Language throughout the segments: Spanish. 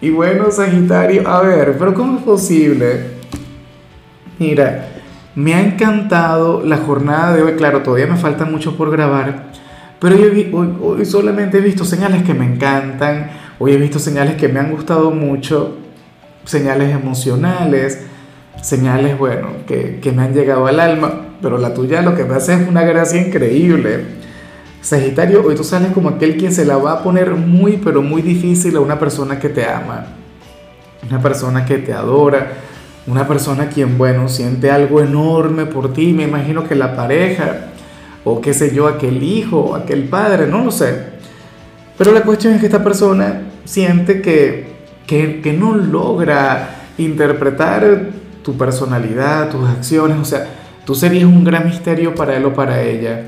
Y bueno, Sagitario, a ver, pero ¿cómo es posible? Mira, me ha encantado la jornada de hoy, claro, todavía me falta mucho por grabar, pero hoy, hoy, solamente he visto señales que me encantan, hoy he visto señales que me han gustado mucho, señales emocionales, señales, bueno, que, que me han llegado al alma, pero la tuya lo que me hace es una gracia increíble. Sagitario, hoy tú sales como aquel quien se la va a poner muy, pero muy difícil a una persona que te ama, una persona que te adora, una persona quien, bueno, siente algo enorme por ti. Me imagino que la pareja, o qué sé yo, aquel hijo, aquel padre, no lo sé. Pero la cuestión es que esta persona siente que, que no logra interpretar tu personalidad, tus acciones, o sea, tú serías un gran misterio para él o para ella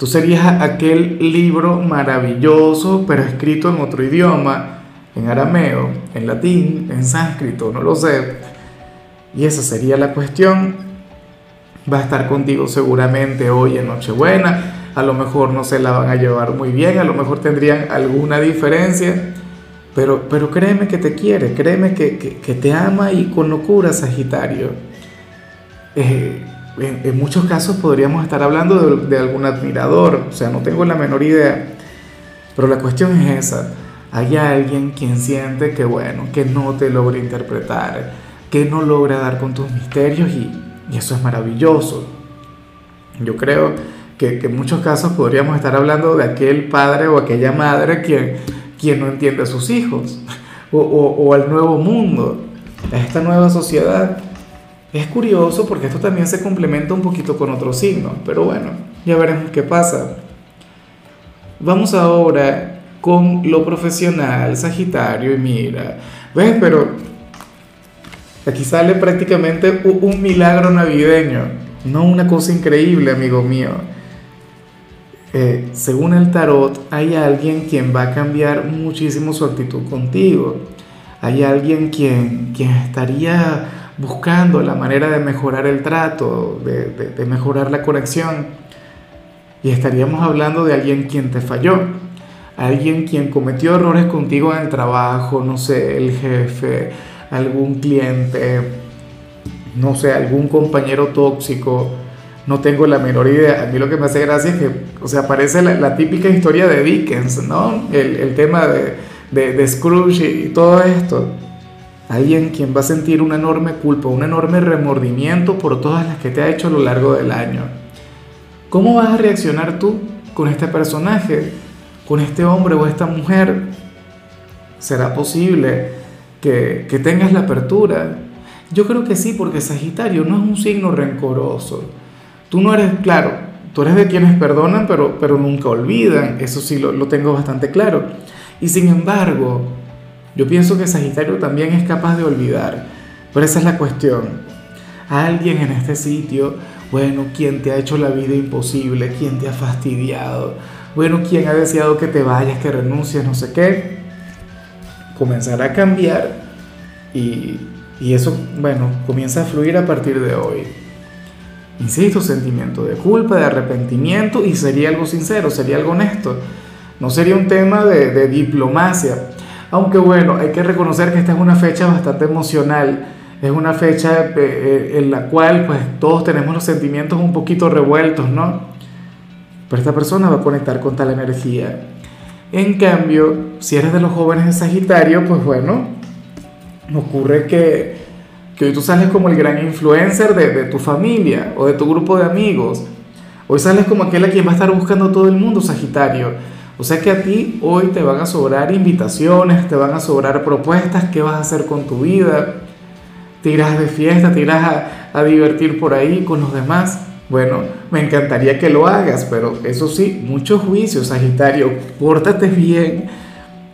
Tú serías aquel libro maravilloso, pero escrito en otro idioma, en arameo, en latín, en sánscrito, no lo sé. Y esa sería la cuestión. Va a estar contigo seguramente hoy en Nochebuena. A lo mejor no se la van a llevar muy bien, a lo mejor tendrían alguna diferencia. Pero, pero créeme que te quiere, créeme que, que, te ama y con locura, Sagitario. Eh, en, muchos casos podríamos estar hablando de, algún admirador, o sea, no tengo la menor idea, pero la cuestión es esa. Hay alguien quien siente que, bueno, que no te logra interpretar, que no logra dar con tus misterios y, eso es maravilloso. Yo creo que, en muchos casos podríamos estar hablando de aquel padre o aquella madre quien, quien no entiende a sus hijos o, o al nuevo mundo, a esta nueva sociedad es curioso porque esto también se complementa un poquito con otros signos, pero bueno, ya veremos qué pasa. Vamos ahora con lo profesional, Sagitario, y mira, ¿ves? Pero aquí sale prácticamente un milagro navideño, no una cosa increíble, amigo mío. Eh, según el tarot, hay alguien quien va a cambiar muchísimo su actitud contigo. Hay alguien quien, quien estaría buscando la manera de mejorar el trato, de, mejorar la conexión. Y estaríamos hablando de alguien quien te falló, alguien quien cometió errores contigo en el trabajo, no sé, el jefe, algún cliente, no sé, algún compañero tóxico, no tengo la menor idea. A mí lo que me hace gracia es que, o sea, aparece la, típica historia de Dickens, ¿no? El, tema de, de Scrooge y todo esto alguien quien va a sentir una enorme culpa, un enorme remordimiento por todas las que te ha hecho a lo largo del año. ¿Cómo vas a reaccionar tú con este personaje, con este hombre o esta mujer? ¿Será posible que, que tengas la apertura? Yo creo que sí, porque Sagitario no es un signo rencoroso. Tú no eres, claro, tú eres de quienes perdonan, pero, pero nunca olvidan, eso sí lo, lo tengo bastante claro. Y sin embargo, yo pienso que Sagitario también es capaz de olvidar, pero esa es la cuestión. Alguien en este sitio, bueno, quien te ha hecho la vida imposible, quien te ha fastidiado, bueno, quien ha deseado que te vayas, que renuncies, no sé qué, comenzará a cambiar y, y eso, bueno, comienza a fluir a partir de hoy. Insisto, sentimiento de culpa, de arrepentimiento y sería algo sincero, sería algo honesto. No sería un tema de, de diplomacia aunque bueno, hay que reconocer que esta es una fecha bastante emocional. Es una fecha eh, eh, en la cual pues todos tenemos los sentimientos un poquito revueltos, ¿no? Pero esta persona va a conectar con tal energía. En cambio, si eres de los jóvenes de Sagitario, pues bueno, ocurre que, que hoy tú sales como el gran influencer de, de tu familia o de tu grupo de amigos. Hoy sales como aquel a quien va a estar buscando todo el mundo, Sagitario. O sea que a ti hoy te van a sobrar invitaciones, te van a sobrar propuestas, qué vas a hacer con tu vida. Te irás de fiesta, te irás a, divertir por ahí con los demás. Bueno, me encantaría que lo hagas, pero eso sí, mucho juicio, Sagitario, pórtate bien,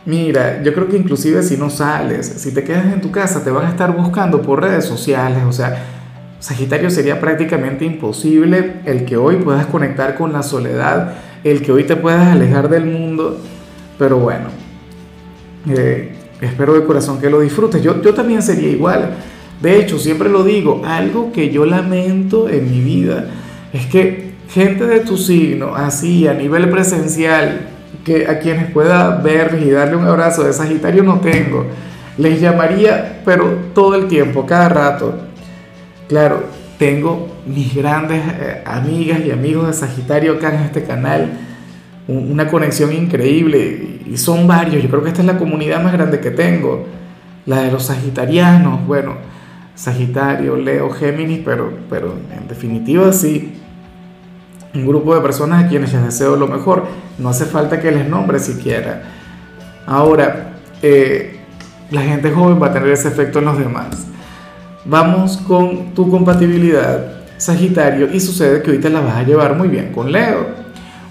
Mira, yo creo que inclusive si no sales, si te quedas en tu casa, te van a estar buscando por redes sociales. O sea, Sagitario sería prácticamente imposible el que hoy puedas conectar con la soledad, el que hoy te puedas alejar del mundo. Pero bueno, eh, espero de corazón que lo disfrutes. Yo, yo también sería igual. De hecho, siempre lo digo, algo que yo lamento en mi vida es que gente de tu signo, así a nivel presencial, que a quienes pueda ver y darle un abrazo de Sagitario no tengo. Les llamaría, pero todo el tiempo, cada rato. Claro, tengo mis grandes eh, amigas y amigos de Sagitario acá en este canal, una conexión increíble y son varios. Yo creo que esta es la comunidad más grande que tengo, la de los sagitarianos. Bueno, Sagitario, Leo, Géminis, pero, pero en definitiva sí un grupo de personas a quienes les deseo lo mejor. No hace falta que les nombre siquiera. Ahora, eh, la gente joven va a tener ese efecto en los demás. Vamos con tu compatibilidad, Sagitario, y sucede que hoy te la vas a llevar muy bien con Leo.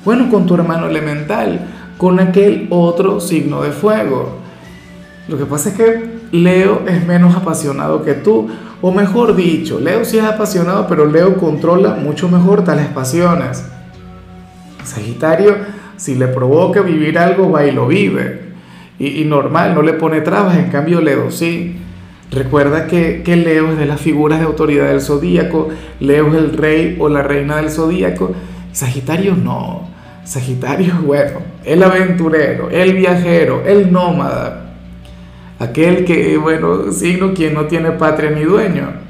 Bueno, con tu hermano elemental, con aquel otro signo de fuego. Lo que pasa es que Leo es menos apasionado que tú, o mejor dicho, Leo sí es apasionado, pero Leo controla mucho mejor tales pasiones. Sagitario, si le provoca vivir algo, va y lo vive. Y, normal, no le pone trabas, en cambio Leo sí. Recuerda que, Leo es de las figuras de autoridad del zodíaco, Leo es el rey o la reina del zodíaco, Sagitario no. Sagitario, bueno, el aventurero, el viajero, el nómada, aquel que, bueno, signo quien no tiene patria ni dueño.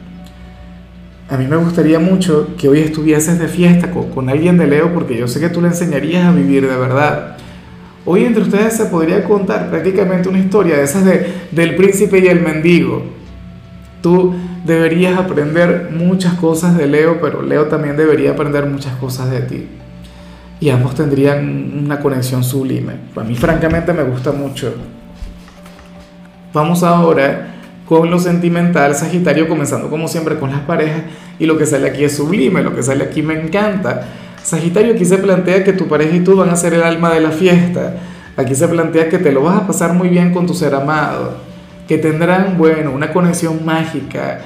A mí me gustaría mucho que hoy estuvieses de fiesta con, alguien de Leo porque yo sé que tú le enseñarías a vivir de verdad. Hoy entre ustedes se podría contar prácticamente una historia de esas de, del príncipe y el mendigo. Tú deberías aprender muchas cosas de Leo, pero Leo también debería aprender muchas cosas de ti. Y ambos tendrían una conexión sublime. A mí francamente me gusta mucho. Vamos ahora con lo sentimental, Sagitario, comenzando como siempre con las parejas, y lo que sale aquí es sublime, lo que sale aquí me encanta. Sagitario, aquí se plantea que tu pareja y tú van a ser el alma de la fiesta. Aquí se plantea que te lo vas a pasar muy bien con tu ser amado, que tendrán, bueno, una conexión mágica.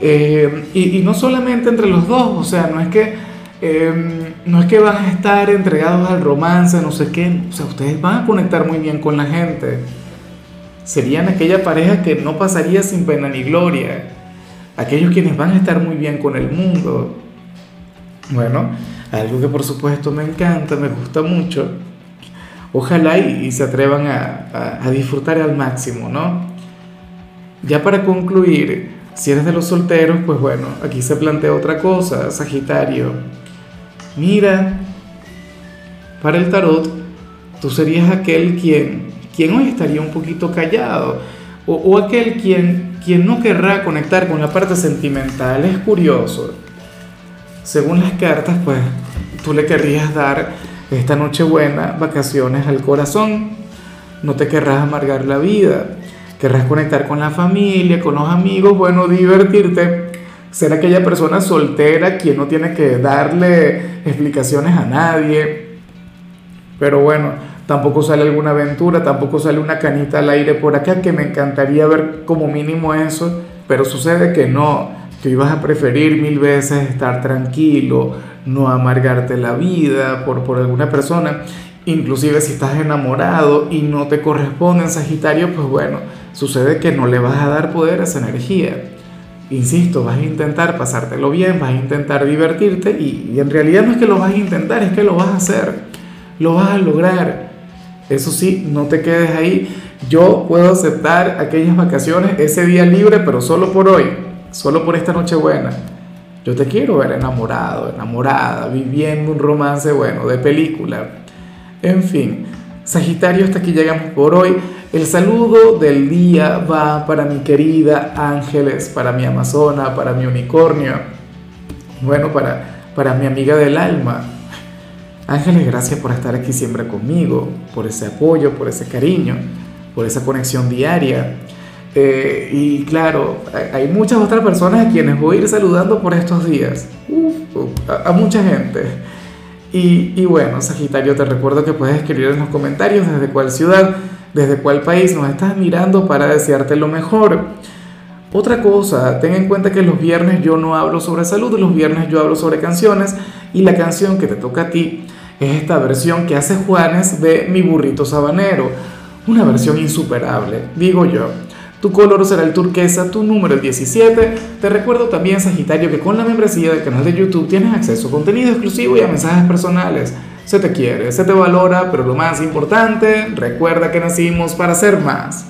Eh, y, no solamente entre los dos, o sea, no es que em, no es que van a estar entregados al romance, no sé qué, o sea, ustedes van a conectar muy bien con la gente serían aquella pareja que no pasaría sin pena ni gloria, aquellos quienes van a estar muy bien con el mundo. Bueno, algo que por supuesto me encanta, me gusta mucho. Ojalá y, se atrevan a, disfrutar al máximo, ¿no? Ya para concluir, si eres de los solteros, pues bueno, aquí se plantea otra cosa, Sagitario. Mira, para el tarot, tú serías aquel quien quien hoy estaría un poquito callado, o, aquel quien, quien no querrá conectar con la parte sentimental. Es curioso. Según las cartas, pues tú le querrías dar esta noche buena vacaciones al corazón. No te querrás amargar la vida. Querrás conectar con la familia, con los amigos, bueno, divertirte. Ser aquella persona soltera quien no tiene que darle explicaciones a nadie. Pero bueno, tampoco sale alguna aventura, tampoco sale una canita al aire por acá, que me encantaría ver como mínimo eso, pero sucede que no, que ibas a preferir mil veces estar tranquilo, no amargarte la vida por, por alguna persona, inclusive si estás enamorado y no te corresponde en Sagitario, pues bueno, sucede que no le vas a dar poder a esa energía. Insisto, vas a intentar pasártelo bien, vas a intentar divertirte y, y en realidad no es que lo vas a intentar, es que lo vas a hacer, lo vas a lograr. Eso sí, no te quedes ahí. Yo puedo aceptar aquellas vacaciones, ese día libre, pero solo por hoy, solo por esta noche buena. Yo te quiero ver enamorado, enamorada, viviendo un romance bueno, de película. En fin, Sagitario, hasta aquí llegamos por hoy. El saludo del día va para mi querida Ángeles, para mi Amazona, para mi unicornio, bueno, para, para mi amiga del alma, Ángeles, gracias por estar aquí siempre conmigo, por ese apoyo, por ese cariño, por esa conexión diaria. Eh, y claro, hay muchas otras personas a quienes voy a ir saludando por estos días. a, mucha gente. Y, y, bueno, Sagitario, te recuerdo que puedes escribir en los comentarios desde cuál ciudad desde cuál país nos estás mirando para desearte lo mejor. Otra cosa, ten en cuenta que los viernes yo no hablo sobre salud, los viernes yo hablo sobre canciones y la canción que te toca a ti es esta versión que hace Juanes de Mi burrito sabanero, una versión insuperable, digo yo. Tu color será el turquesa, tu número el 17. Te recuerdo también, Sagitario, que con la membresía del canal de YouTube tienes acceso a contenido exclusivo y a mensajes personales. Se te quiere, se te valora, pero lo más importante, recuerda que nacimos para ser más.